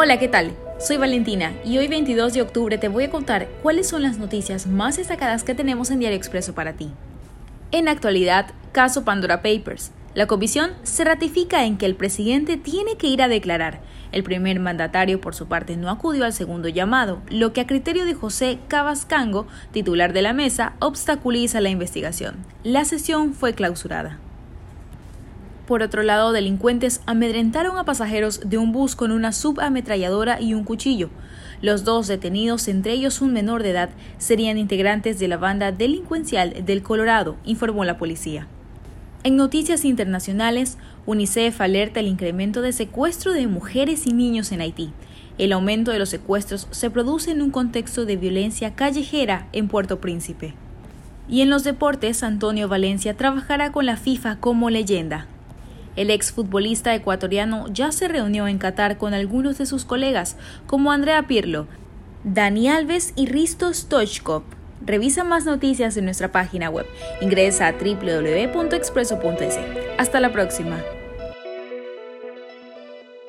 Hola, ¿qué tal? Soy Valentina y hoy 22 de octubre te voy a contar cuáles son las noticias más destacadas que tenemos en Diario Expreso para ti. En actualidad, caso Pandora Papers. La comisión se ratifica en que el presidente tiene que ir a declarar. El primer mandatario, por su parte, no acudió al segundo llamado, lo que a criterio de José Cabascango, titular de la mesa, obstaculiza la investigación. La sesión fue clausurada. Por otro lado, delincuentes amedrentaron a pasajeros de un bus con una subametralladora y un cuchillo. Los dos detenidos, entre ellos un menor de edad, serían integrantes de la banda delincuencial del Colorado, informó la policía. En noticias internacionales, UNICEF alerta el incremento de secuestro de mujeres y niños en Haití. El aumento de los secuestros se produce en un contexto de violencia callejera en Puerto Príncipe. Y en los deportes, Antonio Valencia trabajará con la FIFA como leyenda. El exfutbolista ecuatoriano ya se reunió en Qatar con algunos de sus colegas, como Andrea Pirlo, Dani Alves y Risto Stoichkov. Revisa más noticias en nuestra página web. Ingresa a www.expreso.es. Hasta la próxima.